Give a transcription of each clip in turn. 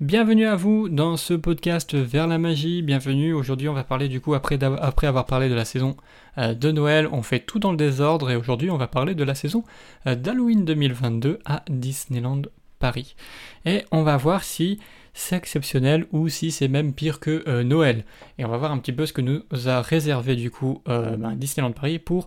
Bienvenue à vous dans ce podcast Vers la magie. Bienvenue. Aujourd'hui, on va parler du coup, après, avoir parlé de la saison euh, de Noël, on fait tout dans le désordre et aujourd'hui, on va parler de la saison euh, d'Halloween 2022 à Disneyland Paris. Et on va voir si c'est exceptionnel ou si c'est même pire que euh, Noël. Et on va voir un petit peu ce que nous a réservé du coup ben, Disneyland Paris pour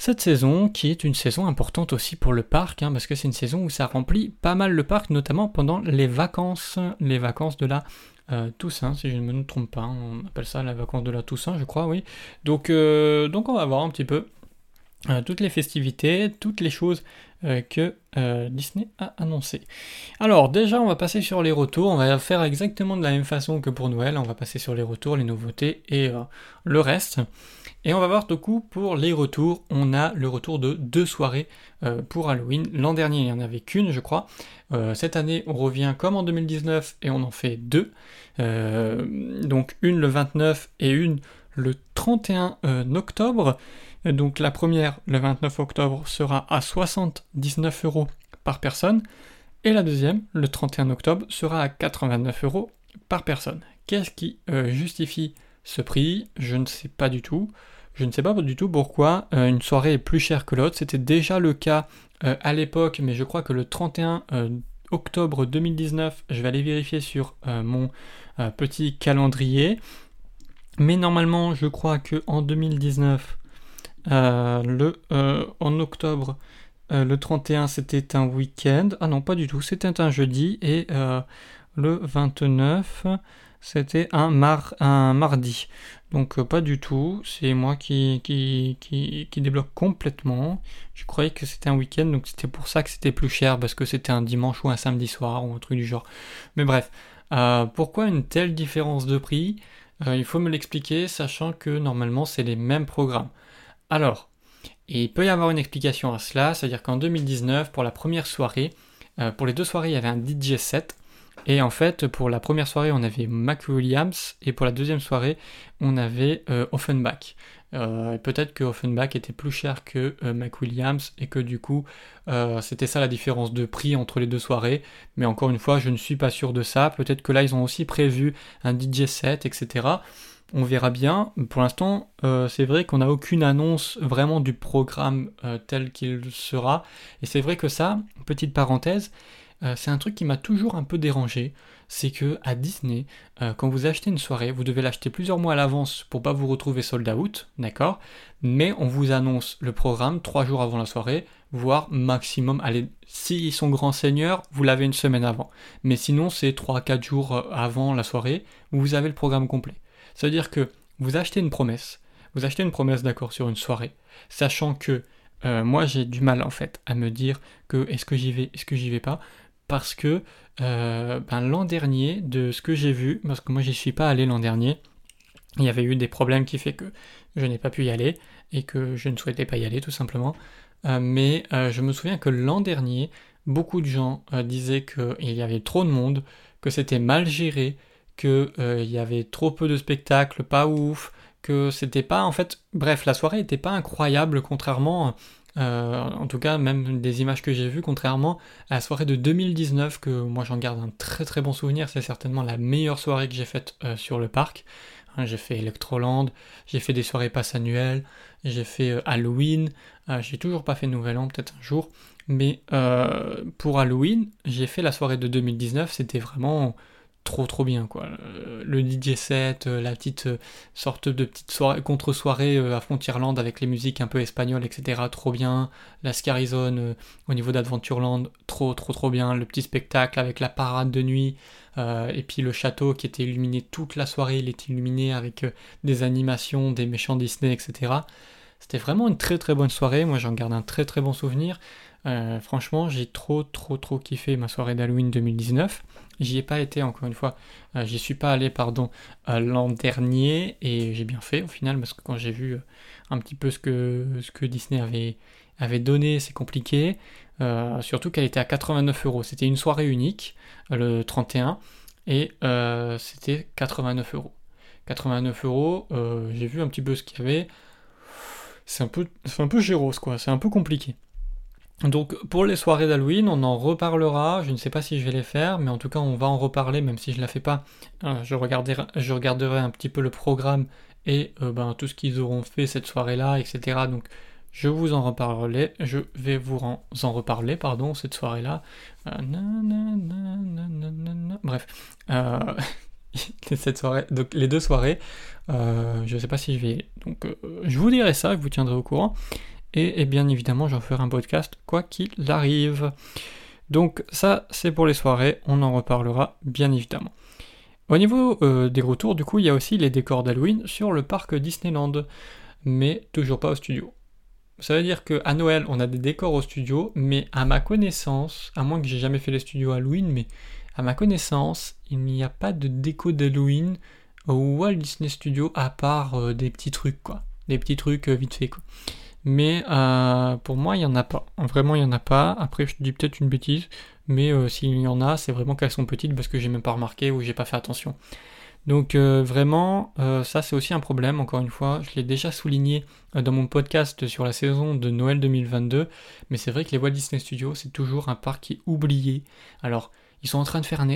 cette saison, qui est une saison importante aussi pour le parc, hein, parce que c'est une saison où ça remplit pas mal le parc, notamment pendant les vacances, les vacances de la euh, Toussaint, si je ne me trompe pas, on appelle ça la vacances de la Toussaint, je crois, oui. Donc, euh, donc on va voir un petit peu euh, toutes les festivités, toutes les choses que Disney a annoncées. Alors déjà on va passer sur les retours, on va faire exactement de la même façon que pour Noël, on va passer sur les retours, les nouveautés et le reste. Et on va voir du coup pour les retours, on a le retour de deux soirées euh, pour Halloween. L'an dernier il n'y en avait qu'une je crois. Euh, cette année on revient comme en 2019 et on en fait deux. Euh, donc une le 29 et une le 31 octobre. Donc la première le 29 octobre sera à 79 euros par personne. Et la deuxième, le 31 octobre, sera à 89 euros par personne. Qu'est-ce qui justifie ce prix, je ne sais pas du tout. Je ne sais pas du tout pourquoi euh, une soirée est plus chère que l'autre. C'était déjà le cas euh, à l'époque, mais je crois que le 31 euh, octobre 2019, je vais aller vérifier sur mon petit calendrier. Mais normalement, je crois que en 2019, le, en octobre, le 31, c'était un week-end. Ah non, pas du tout, c'était un jeudi. Et le 29, c'était un, mar un mardi. Donc euh, pas du tout, c'est moi qui, qui, qui, débloque complètement. Je croyais que c'était un week-end, donc c'était pour ça que c'était plus cher, parce que c'était un dimanche ou un samedi soir, ou un truc du genre. Mais bref, euh, pourquoi une telle différence de prix? Euh, Il faut me l'expliquer, sachant que normalement c'est les mêmes programmes. Alors, il peut y avoir une explication à cela, c'est-à-dire qu'en 2019, pour la première soirée, pour les deux soirées, il y avait un DJ set, et en fait, pour la première soirée, on avait Mac Williams, et pour la deuxième soirée, on avait euh, Offenbach. Euh, peut-être que Offenbach était plus cher que euh, Mac Williams, et que du coup, c'était ça la différence de prix entre les deux soirées. Mais encore une fois, je ne suis pas sûr de ça. Peut-être que là, ils ont aussi prévu un DJ set, etc. On verra bien. Pour l'instant, c'est vrai qu'on n'a aucune annonce vraiment du programme tel qu'il sera. Et c'est vrai que ça, petite parenthèse, euh, c'est un truc qui m'a toujours un peu dérangé, c'est que à Disney, euh, quand vous achetez une soirée, vous devez l'acheter plusieurs mois à l'avance pour pas vous retrouver sold out, d'accord? Mais on vous annonce le programme trois jours avant la soirée, voire maximum, allez, s'ils sont grands seigneurs, vous l'avez une semaine avant. Mais sinon, c'est 3-4 jours euh, avant la soirée, vous avez le programme complet. C'est-à-dire que vous achetez une promesse, vous achetez une promesse d'accord sur une soirée, sachant que moi j'ai du mal en fait à me dire que est-ce que j'y vais, est-ce que j'y vais pas, parce que euh, ben, l'an dernier, de ce que j'ai vu, parce que moi j'y suis pas allé l'an dernier, il y avait eu des problèmes qui fait que je n'ai pas pu y aller et que je ne souhaitais pas y aller tout simplement. Euh, mais euh, je me souviens que l'an dernier, beaucoup de gens disaient qu'il y avait trop de monde, que c'était mal géré, qu'il y avait trop peu de spectacles, pas ouf, que c'était pas en fait bref la soirée n'était pas incroyable contrairement euh, en tout cas, même des images que j'ai vues, contrairement à la soirée de 2019, que moi j'en garde un très très bon souvenir, c'est certainement la meilleure soirée que j'ai faite euh, sur le parc. Hein, j'ai fait Electroland, j'ai fait des soirées passe annuelles, j'ai fait euh, Halloween, j'ai toujours pas fait Nouvel An, peut-être un jour, mais pour Halloween, j'ai fait la soirée de 2019, c'était vraiment trop trop bien quoi. Le DJ set, euh, la petite euh, sorte de petite soirée, contre-soirée euh, à Frontierland avec les musiques un peu espagnoles, etc. Trop bien. La Scarizone au niveau d'Adventureland, trop trop trop bien. Le petit spectacle avec la parade de nuit. et puis le château qui était illuminé toute la soirée, il était illuminé avec des animations, des méchants Disney, etc. C'était vraiment une très très bonne soirée, moi j'en garde un très très bon souvenir. Euh, franchement, j'ai trop, trop, trop kiffé ma soirée d'Halloween 2019. J'y ai pas été, encore une fois, euh, j'y suis pas allé, pardon, euh, l'an dernier, et j'ai bien fait au final, parce que quand j'ai vu un petit peu ce que, Disney avait, donné, c'est compliqué. surtout qu'elle était à 89 euros. C'était une soirée unique, le 31, et c'était 89 euros. 89 euros, j'ai vu un petit peu ce qu'il y avait. C'est un peu géros, quoi, c'est un peu compliqué. Donc pour les soirées d'Halloween, on en reparlera. Je ne sais pas si je vais les faire, mais en tout cas on va en reparler, même si je ne la fais pas. Euh, je, regarderai, un petit peu le programme et euh, ben, tout ce qu'ils auront fait cette soirée-là, etc. Donc je vous en reparlerai. Je vais vous en reparler, pardon, cette soirée-là. Euh, bref. cette soirée, donc les deux soirées. je ne sais pas si je vais. Donc je vous dirai ça, je vous tiendrai au courant et, bien évidemment j'en ferai un podcast quoi qu'il arrive. Donc ça c'est pour les soirées, on en reparlera bien évidemment. Au niveau euh, des retours, du coup, il y a aussi les décors d'Halloween sur le parc Disneyland, mais toujours pas au studio. Ça veut dire qu'à Noël, on a des décors au studio, mais à ma connaissance, à moins que j'ai jamais fait les studios Halloween, mais à ma connaissance, il n'y a pas de déco d'Halloween au Walt Disney Studio à part euh, des petits trucs, quoi. Des petits trucs euh, vite fait, quoi mais euh, pour moi il n'y en a pas. Vraiment il n'y en a pas. Après je te dis peut-être une bêtise, mais euh, s'il y en a, c'est vraiment qu'elles sont petites parce que j'ai même pas remarqué ou j'ai pas fait attention. Donc euh, vraiment, ça c'est aussi un problème, encore une fois, je l'ai déjà souligné dans mon podcast sur la saison de Noël 2022, mais c'est vrai que les Walt Disney Studios, c'est toujours un parc qui est oublié. Alors, ils sont en train de faire un,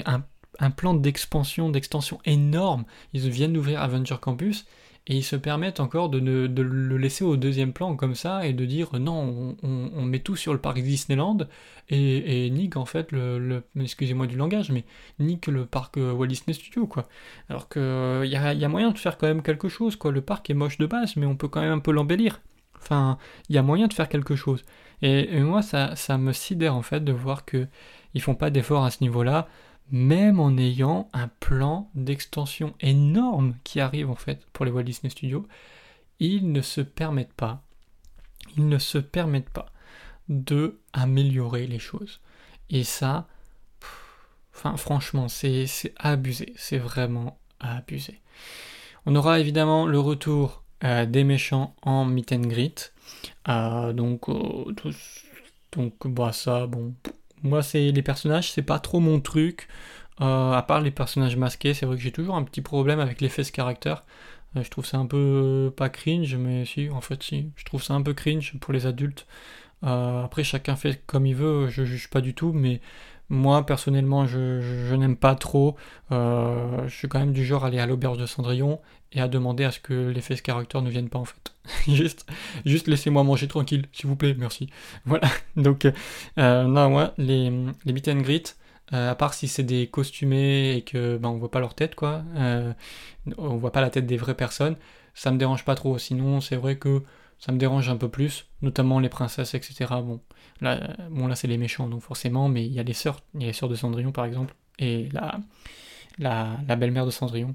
un plan d'expansion, d'extension énorme, ils viennent d'ouvrir Avenger Campus, et ils se permettent encore de, le laisser au deuxième plan comme ça et de dire non, on, met tout sur le parc Disneyland et, et nique en fait le, excusez-moi du langage, mais nique le parc euh, Walt Disney Studio quoi. Alors que il euh, y, a, moyen de faire quand même quelque chose quoi. Le parc est moche de base, mais on peut quand même un peu l'embellir. Enfin, il y a moyen de faire quelque chose. Et, moi, ça, ça me sidère en fait de voir que ils font pas d'efforts à ce niveau-là même en ayant un plan d'extension énorme qui arrive en fait pour les Walt Disney Studios, ils ne se permettent pas, ils ne se permettent pas de améliorer les choses. Et ça, franchement, c'est abusé, c'est vraiment abusé. On aura évidemment le retour euh, des méchants en meet and greet. Euh, donc, euh, bah ça, bon, moi, c'est les personnages, c'est pas trop mon truc. Euh, à part les personnages masqués, c'est vrai que j'ai toujours un petit problème avec l'effet ce caractère. Euh, je trouve ça un peu euh, pas cringe, mais si, en fait, si. Je trouve ça un peu cringe pour les adultes. après, chacun fait comme il veut, je juge pas du tout, mais moi, personnellement, je, n'aime pas trop. je suis quand même du genre à aller à l'auberge de Cendrillon et à demander à ce que les face characters ne viennent pas en fait. juste laissez-moi manger tranquille, s'il vous plaît, merci. Voilà, donc euh, non, moi, les, les meet and greet, euh, à part si c'est des costumés et que ben, on voit pas leur tête, quoi, euh, on voit pas la tête des vraies personnes, ça me dérange pas trop. Sinon, c'est vrai que ça me dérange un peu plus, notamment les princesses, etc. Bon, là, bon, là c'est les méchants, donc forcément, mais il y a les sœurs, il y a les sœurs de Cendrillon par exemple, et la, la, la belle-mère de Cendrillon.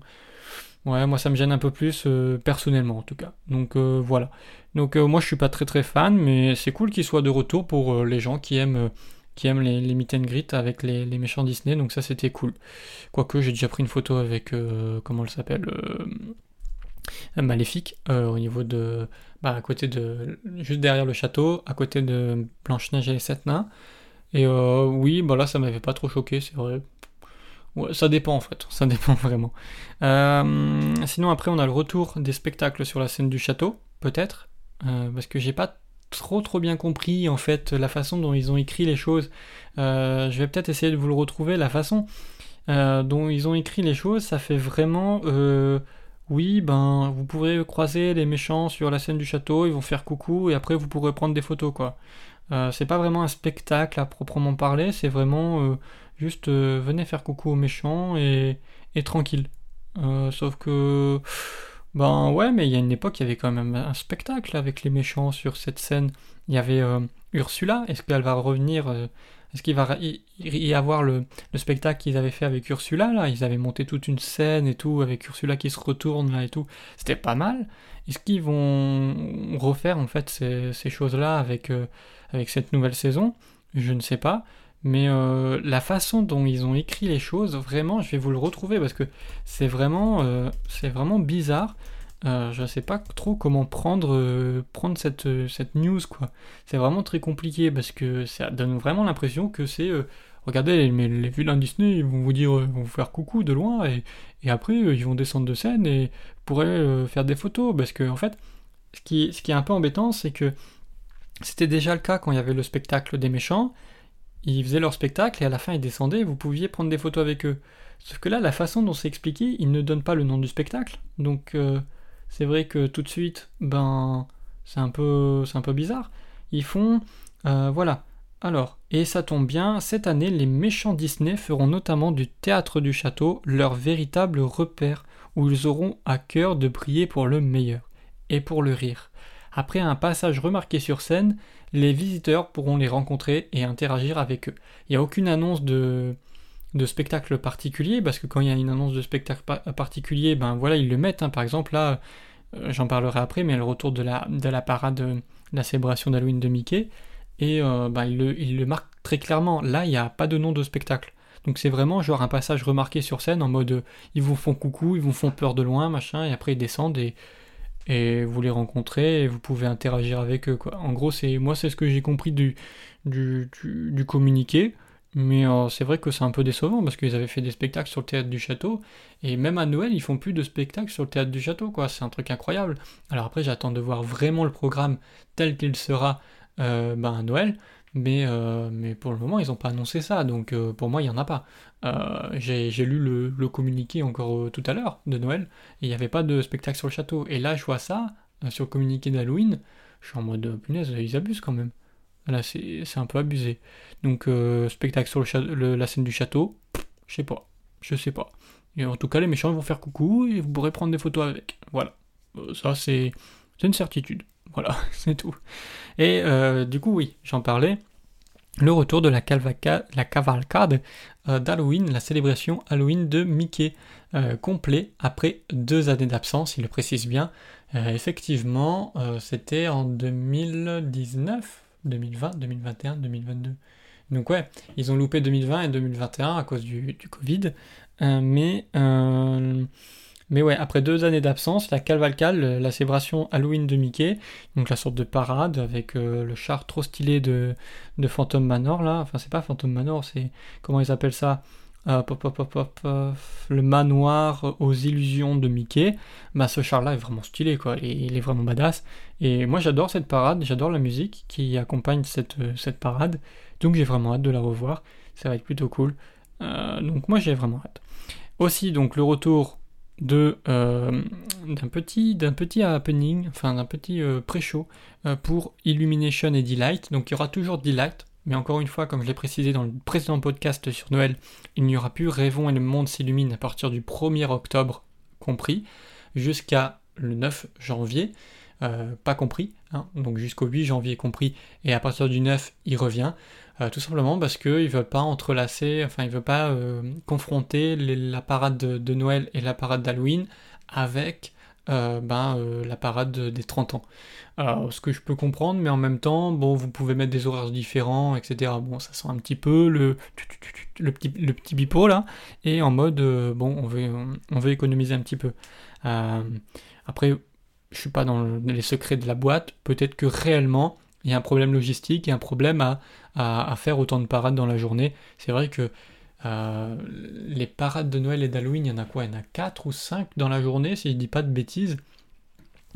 Ouais, moi ça me gêne un peu plus euh, personnellement en tout cas. Donc euh, voilà. Donc euh, moi je suis pas très très fan, mais c'est cool qu'il soit de retour pour les gens qui aiment qui aiment les, les meet and greet avec les, méchants Disney. Donc ça c'était cool. Quoique j'ai déjà pris une photo avec comment elle s'appelle Maléfique au niveau de bah, à côté de juste derrière le château, à côté de Blanche Neige et les sept nains. Et oui, bah là ça m'avait pas trop choqué, c'est vrai ça dépend en fait, ça dépend vraiment. Euh, sinon après on a le retour des spectacles sur la scène du château, peut-être, euh, parce que j'ai pas trop trop bien compris en fait la façon dont ils ont écrit les choses. Euh, je vais peut-être essayer de vous le retrouver, la façon dont ils ont écrit les choses, ça fait vraiment oui, ben vous pourrez croiser les méchants sur la scène du château, ils vont faire coucou et après vous pourrez prendre des photos quoi. c'est pas vraiment un spectacle à proprement parler, c'est vraiment Juste euh, venez faire coucou aux méchants et, et tranquille. Euh, sauf que. Ben ouais, mais il y a une époque, il y avait quand même un spectacle avec les méchants sur cette scène. Il y avait euh, Ursula. Est-ce qu'elle va revenir Est-ce qu'il va y avoir le, le spectacle qu'ils avaient fait avec Ursula là? Ils avaient monté toute une scène et tout, avec Ursula qui se retourne là et tout. C'était pas mal. Est-ce qu'ils vont refaire en fait ces, choses-là avec, avec cette nouvelle saison? Je ne sais pas. Mais euh, la façon dont ils ont écrit les choses, vraiment, je vais vous le retrouver parce que c'est vraiment, euh, c'est vraiment bizarre. Euh, je ne sais pas trop comment prendre, prendre cette, cette news, quoi. C'est vraiment très compliqué parce que ça donne vraiment l'impression que c'est. regardez, mais les vilains Disney, ils vont vous dire, vont vous faire coucou de loin et, et après, ils vont descendre de scène et pourraient faire des photos parce que, en fait, ce qui, ce qui est un peu embêtant, c'est que C'était déjà le cas quand il y avait le spectacle des méchants. Ils faisaient leur spectacle et à la fin ils descendaient et vous pouviez prendre des photos avec eux. Sauf que là, la façon dont c'est expliqué, ils ne donnent pas le nom du spectacle. Donc euh, c'est vrai que tout de suite, ben c'est un peu, c'est un peu bizarre. Ils font, euh, voilà. Alors, et ça tombe bien, cette année, les méchants Disney feront notamment du théâtre du château leur véritable repère, où ils auront à cœur de prier pour le meilleur et pour le rire. Après un passage remarqué sur scène, les visiteurs pourront les rencontrer et interagir avec eux. Il n'y a aucune annonce de, de spectacle particulier, parce que quand il y a une annonce de spectacle particulier, ben voilà, ils le mettent. Hein. Par exemple, là, euh, j'en parlerai après, mais le retour de la, de la parade de la célébration d'Halloween de Mickey, et euh, ben, il, le, il marque très clairement. Là, il n'y a pas de nom de spectacle. Donc c'est vraiment genre un passage remarqué sur scène en mode euh, ils vous font coucou, ils vous font peur de loin, machin, et après ils descendent et, vous les rencontrez et vous pouvez interagir avec eux. Quoi. En gros, moi c'est ce que j'ai compris du, communiqué. Mais euh, c'est vrai que c'est un peu décevant parce qu'ils avaient fait des spectacles sur le théâtre du château et même à Noël ils font plus de spectacles sur le théâtre du château quoi. C'est un truc incroyable. Alors après j'attends de voir vraiment le programme tel qu'il sera euh, ben, à Noël. Mais, euh, mais pour le moment, ils n'ont pas annoncé ça, donc pour moi, il n'y en a pas. J'ai lu le, communiqué encore tout à l'heure de Noël, et il n'y avait pas de spectacle sur le château. Et là, je vois ça, sur le communiqué d'Halloween, je suis en mode, punaise, ils abusent quand même. Là, c'est un peu abusé. Donc, spectacle sur la scène du château, je sais pas. Je sais pas. Et en tout cas, les méchants vont faire coucou et vous pourrez prendre des photos avec. Voilà. ça, c'est une certitude. Voilà, c'est tout. Et euh, du coup, oui, j'en parlais. Le retour de la, cavalcade euh, d'Halloween, la célébration Halloween de Mickey, euh, complet après deux années d'absence, il le précise bien. effectivement, c'était en 2019, 2020, 2021, 2022. Donc ouais, ils ont loupé 2020 et 2021 à cause du, du Covid. mais mais ouais, après deux années d'absence, la cavalcade, la célébration Halloween de Mickey, donc la sorte de parade avec euh, le char trop stylé de, de Phantom Manor là, enfin c'est pas Phantom Manor, c'est comment ils appellent ça? Euh, pop, le manoir aux illusions de Mickey, bah ce char là est vraiment stylé quoi, il est vraiment badass. Et moi j'adore cette parade, j'adore la musique qui accompagne cette, euh, cette parade, donc j'ai vraiment hâte de la revoir, ça va être plutôt cool. donc moi j'ai vraiment hâte. Aussi donc le retour euh, d'un petit d'un petit happening, enfin d'un petit euh, pré-show euh, pour Illumination et Delight. Donc il y aura toujours Delight, mais encore une fois, comme je l'ai précisé dans le précédent podcast sur Noël, il n'y aura plus Rêvons et le monde s'illumine à partir du 1er octobre compris jusqu'à le 9 janvier. pas compris, hein, donc jusqu'au 8 janvier compris, et à partir du 9 il revient. Euh, tout simplement parce qu'il ne veut pas entrelacer, enfin il veut pas euh, confronter la parade de, Noël et la parade d'Halloween avec euh, ben, la parade des 30 ans. ce que je peux comprendre, mais en même temps, bon, vous pouvez mettre des horaires différents, etc. Bon, ça sent un petit peu le, le, petit, le petit bipo là, et en mode, bon, on veut, on veut économiser un petit peu. après, je suis pas dans les secrets de la boîte, peut-être que réellement, il y a un problème logistique et un problème à, à, faire autant de parades dans la journée. C'est vrai que euh, les parades de Noël et d'Halloween, il y en a quoi? Il y en a 4 ou 5 dans la journée, si je dis pas de bêtises.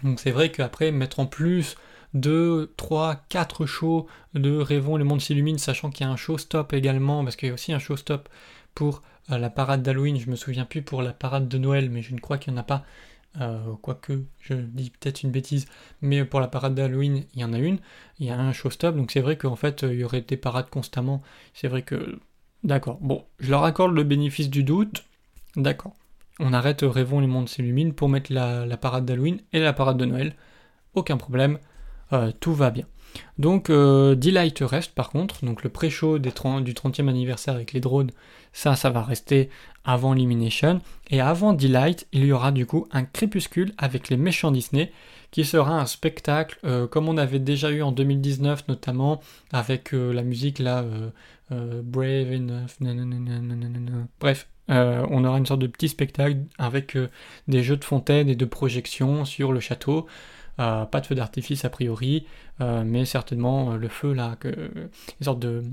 Donc c'est vrai qu'après, mettre en plus 2, 3, 4 shows de Rêvons, le monde s'illumine, sachant qu'il y a un show stop également, parce qu'il y a aussi un show stop pour euh, la parade d'Halloween, je me souviens plus pour la parade de Noël, mais je ne crois qu'il n'y en a pas. Euh, quoique je dis peut-être une bêtise, mais pour la parade d'Halloween, il y en a une, il y a un showstop, donc c'est vrai qu'en fait, il y aurait des parades constamment, c'est vrai que... D'accord, bon, je leur accorde le bénéfice du doute, d'accord. On arrête Rêvons, les mondes s'illuminent pour mettre la, parade d'Halloween et la parade de Noël, aucun problème, euh, tout va bien. Donc euh, Delight reste par contre, donc le pré-show du 30e anniversaire avec les drones, ça, ça va rester avant Elimination. Et avant Delight, il y aura du coup un crépuscule avec les méchants Disney, qui sera un spectacle euh, comme on avait déjà eu en 2019 notamment, avec euh, la musique là, Brave Enough, bref. on aura une sorte de petit spectacle avec des jeux de fontaine et de projections sur le château. Euh, pas de feu d'artifice a priori, euh, mais certainement euh, le feu là, une sorte de,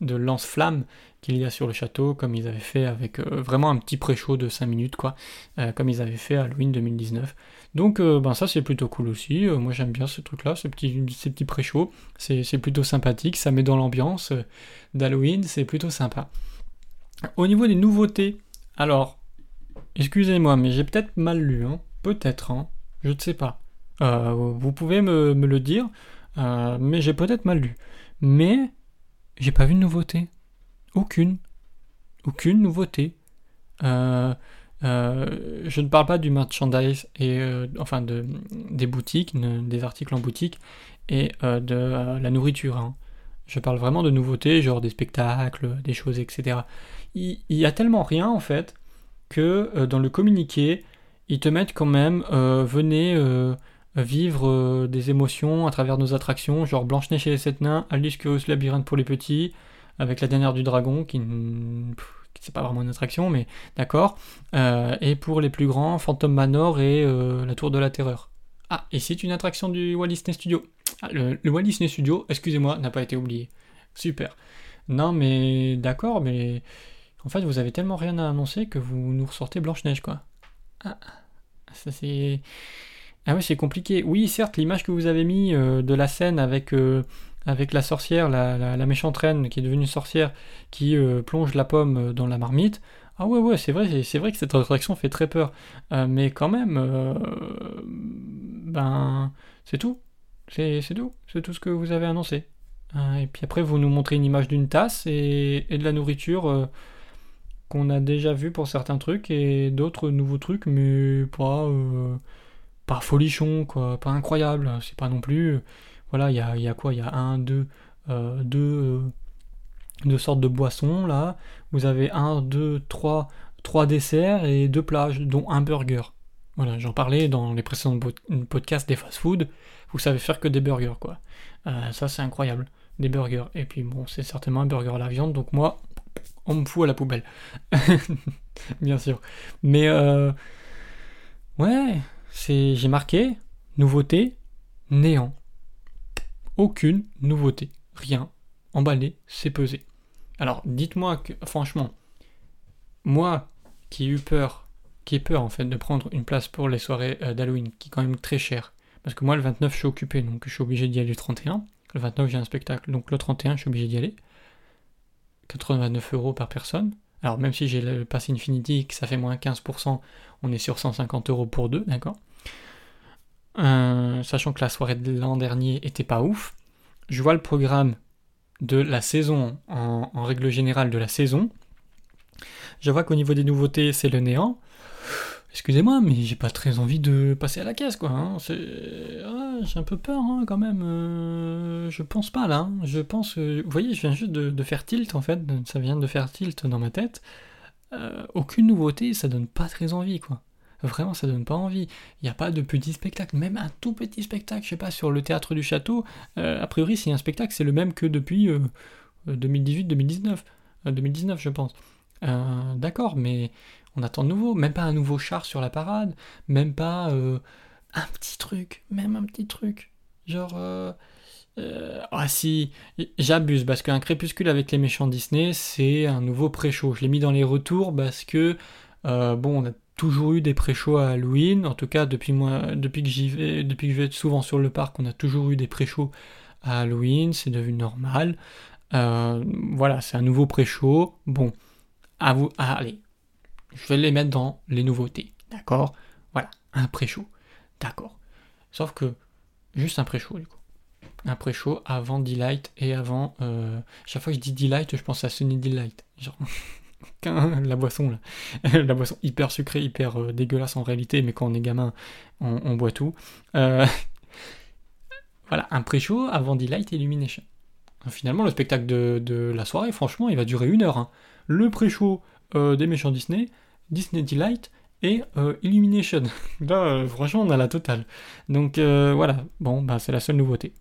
lance-flamme qu'il y a sur le château, comme ils avaient fait avec euh, vraiment un petit pré-show de 5 minutes, quoi, euh, comme ils avaient fait à Halloween 2019. Donc, euh, ben ça c'est plutôt cool aussi. moi j'aime bien ce truc-là, ces petits, ces petits pré-shows. C'est plutôt sympathique, ça met dans l'ambiance d'Halloween, c'est plutôt sympa. Au niveau des nouveautés, alors, excusez-moi, mais j'ai peut-être mal lu, hein. peut-être, hein. je ne sais pas. vous pouvez me, me le dire, mais j'ai peut-être mal lu. Mais j'ai pas vu de nouveauté. Aucune. Aucune nouveauté. Euh, euh, je ne parle pas du merchandise et euh, enfin de, des boutiques, des articles en boutique et de la nourriture. Hein. Je parle vraiment de nouveautés, genre des spectacles, des choses, etc. Il, il y a tellement rien en fait que dans le communiqué, ils te mettent quand même venez vivre des émotions à travers nos attractions, genre Blanche-Neige et les Sept Nains, Alice Curious Labyrinthe pour les petits, avec la dernière du dragon, qui, c'est pas vraiment une attraction, mais d'accord. Euh, et pour les plus grands, Phantom Manor et euh, la Tour de la Terreur. Ah, et c'est une attraction du Walt Disney Studio. Ah, le, Walt Disney Studio, excusez-moi, n'a pas été oublié. Super. Non, mais d'accord, mais en fait, vous avez tellement rien à annoncer que vous nous ressortez Blanche-Neige, quoi. Ah, ça c'est. Ah oui, c'est compliqué. Oui, certes, l'image que vous avez mis euh, de la scène avec avec la sorcière, la, méchante reine qui est devenue sorcière, qui euh, plonge la pomme euh, dans la marmite. Ah ouais, ouais, c'est vrai, c'est vrai que cette attraction fait très peur. Euh, mais quand même, ben, c'est tout. C'est tout. C'est tout ce que vous avez annoncé. et puis après, vous nous montrez une image d'une tasse et, de la nourriture qu'on a déjà vu pour certains trucs et d'autres nouveaux trucs, mais pas, pas folichon, quoi, pas incroyable. C'est pas non plus voilà, il y a, quoi? Il y a un, deux, euh, deux, euh, deux, sortes de boissons là. Vous avez un, deux, trois, trois desserts et deux plats, dont un burger. Voilà, j'en parlais dans les précédents podcasts des fast-food. Vous savez faire que des burgers, quoi. Euh, ça, c'est incroyable. Des burgers. Et puis, bon, c'est certainement un burger à la viande, donc moi, on me fout à la poubelle. Bien sûr. Mais, ouais, c'est, j'ai marqué, nouveauté, néant. Aucune nouveauté. Rien. Emballé, c'est pesé. Alors, dites-moi que, franchement, moi qui ai eu peur, qui ai peur en fait de prendre une place pour les soirées euh, d'Halloween, qui est quand même très cher, parce que moi le 29 je suis occupé, donc je suis obligé d'y aller le 31. Le 29 j'ai un spectacle, donc le 31 je suis obligé d'y aller. 89 euros par personne. Alors même si j'ai le pass Infinity, que ça fait moins 15%, on est sur 150 euros pour deux, d'accord? Euh, sachant que la soirée de l'an dernier était pas ouf. Je vois le programme de la saison, en, règle générale de la saison. Je vois qu'au niveau des nouveautés, c'est le néant. Excusez-moi, mais j'ai pas très envie de passer à la caisse, quoi. Hein. Ah, j'ai un peu peur, hein, quand même. Euh, je pense pas, là. Hein. Je pense... Vous voyez, je viens juste de, faire tilt, en fait. Ça vient de faire tilt dans ma tête. Euh, aucune nouveauté, ça donne pas très envie, quoi. Vraiment, ça donne pas envie. Il n'y a pas de petit spectacle, même un tout petit spectacle, je sais pas, sur le théâtre du château. Euh, a priori, s'il y a un spectacle, c'est le même que depuis 2018-2019. Euh, 2019, euh, je pense. D'accord, mais on attend de nouveau. Même pas un nouveau char sur la parade, même pas un petit truc, même un petit truc. Genre. ah si, j'abuse parce qu'un crépuscule avec les méchants Disney, c'est un nouveau pré-show. Je l'ai mis dans les retours parce que, bon, on a toujours eu des pré-shows à Halloween. En tout cas, depuis, moi, depuis que j'y vais, depuis que je vais souvent sur le parc, on a toujours eu des pré-shows à Halloween. C'est devenu normal. Euh, voilà, c'est un nouveau pré-show. Bon, à vous, allez, je vais les mettre dans les nouveautés. D'accord? Voilà, un pré-show. D'accord. Sauf que, juste un pré-show, du coup. Un pré-show avant Delight et avant. Euh, chaque fois que je dis Delight, je pense à Sunny Delight. Genre. la boisson là. la boisson hyper sucrée, hyper euh, dégueulasse en réalité, mais quand on est gamin, on, boit tout. Euh, voilà, un pré-show avant Delight Illumination. Finalement, le spectacle de, la soirée, franchement, il va durer une heure. Hein. Le pré-show euh, des méchants Disney, Disney Delight et Illumination. Là, franchement, on a la totale. Donc voilà, bon, bah, c'est la seule nouveauté.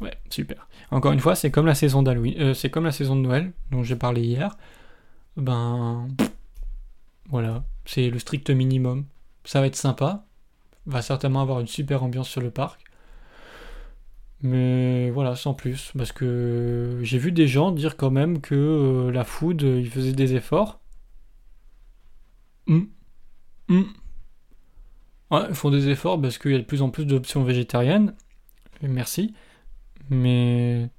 Ouais, super. Encore une fois, c'est comme la saison d'Halloween, c'est comme la saison de Noël dont j'ai parlé hier ben voilà, c'est le strict minimum. Ça va être sympa, va certainement avoir une super ambiance sur le parc. Mais voilà, sans plus. Parce que j'ai vu des gens dire quand même que euh, la food, euh, ils faisaient des efforts. Hum. Hum. Ouais, ils font des efforts parce qu'il y a de plus en plus d'options végétariennes. merci. Mais.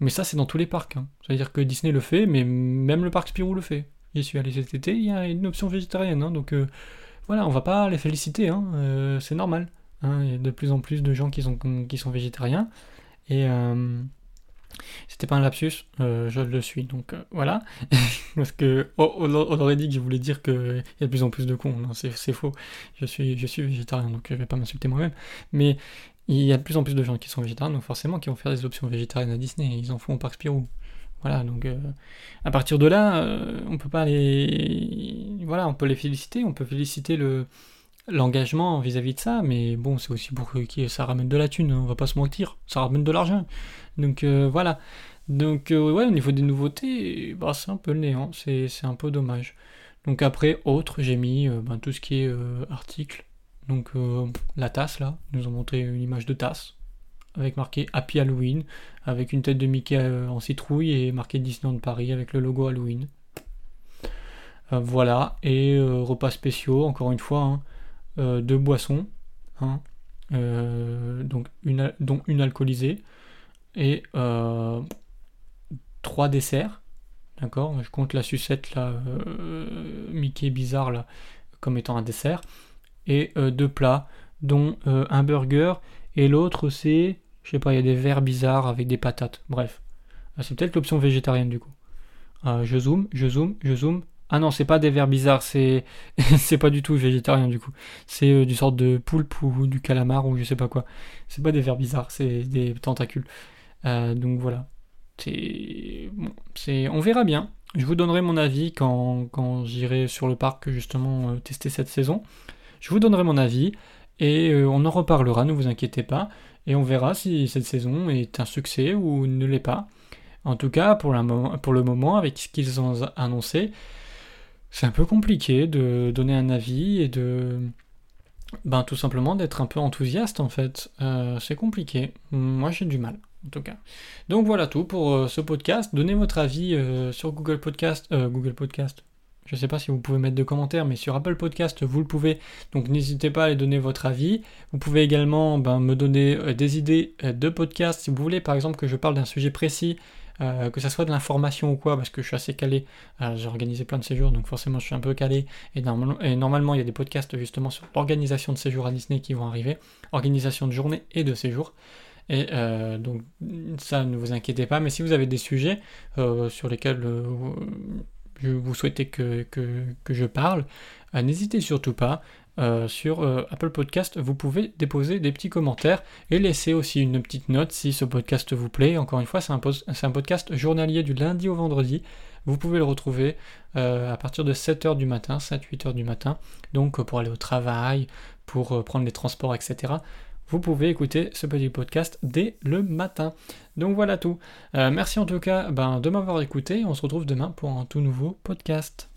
Mais ça, c'est dans tous les parcs. Hein. C'est-à-dire que Disney le fait, mais même le parc Spirou le fait. J'y suis allé cet été, il y a une option végétarienne. Hein. donc euh, voilà, on va pas les féliciter. Hein. c'est normal. Hein, il y a de plus en plus de gens qui sont, qui sont végétariens. Et euh, c'était pas un lapsus, euh, je le suis. Donc euh, voilà. Parce que oh, on, aurait dit que je voulais dire qu'il y a de plus en plus de cons. Non, c'est faux. Je suis, je suis végétarien, donc je vais pas m'insulter moi-même. Mais il y a de plus en plus de gens qui sont végétariens, donc forcément qui vont faire des options végétariennes à Disney. Ils en font au parc Spirou. Voilà, donc à partir de là, on peut pas les. Voilà, on peut les féliciter, on peut féliciter le, l'engagement vis-à-vis de ça, mais bon, c'est aussi pour que ça ramène de la thune, on va pas se mentir, ça ramène de l'argent. Donc euh, voilà. Donc euh, ouais, au niveau des nouveautés, bah, c'est un peu le néant, c'est, un peu dommage. Donc après, autre, j'ai mis euh, ben, tout ce qui est article. Donc la tasse là, ils nous ont montré une image de tasse avec marqué Happy Halloween, avec une tête de Mickey en citrouille et marqué Disneyland Paris avec le logo Halloween. voilà, et repas spéciaux, encore une fois, hein. Euh, deux boissons, hein, euh, donc une, dont une alcoolisée, et euh, trois desserts. D'accord? Je compte la sucette là, Mickey bizarre là, comme étant un dessert. Et deux plats, dont un burger, et l'autre c'est, je sais pas, il y a des verres bizarres avec des patates. Bref. Ah, c'est peut-être l'option végétarienne du coup. je zoome, je zoome, je zoome. Ah non, c'est pas des vers bizarres, c'est c'est pas du tout végétarien du coup. C'est euh, du sorte de poulpe ou du calamar ou je sais pas quoi. C'est pas des vers bizarres, c'est des tentacules. Euh, donc voilà. C'est on verra bien. Je vous donnerai mon avis quand, quand j'irai sur le parc justement euh, tester cette saison. Je vous donnerai mon avis et on en reparlera, ne vous inquiétez pas. Et on verra si cette saison est un succès ou ne l'est pas. En tout cas, pour le moment, avec ce qu'ils ont annoncé, c'est un peu compliqué de donner un avis et de. Ben, tout simplement d'être un peu enthousiaste en fait. Euh, c'est compliqué. Moi j'ai du mal en tout cas. Donc voilà tout pour euh, ce podcast. Donnez votre avis euh, sur Google Podcast. Google Podcast. Je ne sais pas si vous pouvez mettre de commentaires, mais sur Apple Podcast, vous le pouvez. Donc n'hésitez pas à aller donner votre avis. Vous pouvez également ben, me donner des idées de podcast. Si vous voulez par exemple que je parle d'un sujet précis, euh, que ça soit de l'information ou quoi, parce que je suis assez calé, euh, j'ai organisé plein de séjours, donc forcément je suis un peu calé, et, normalement il y a des podcasts justement sur l'organisation de séjours à Disney qui vont arriver, organisation de journée et de séjour. Et euh, donc ça ne vous inquiétez pas, mais si vous avez des sujets sur lesquels vous souhaitez que, que je parle, n'hésitez surtout pas. Euh, sur euh, Apple Podcast, vous pouvez déposer des petits commentaires et laisser aussi une petite note si ce podcast vous plaît. Encore une fois, c'est un, un, podcast journalier du lundi au vendredi. Vous pouvez le retrouver euh, à partir de 7h du matin, 7-8h du matin. Donc pour aller au travail, pour prendre les transports, etc. Vous pouvez écouter ce petit podcast dès le matin. Donc voilà tout. merci en tout cas ben, de m'avoir écouté. On se retrouve demain pour un tout nouveau podcast.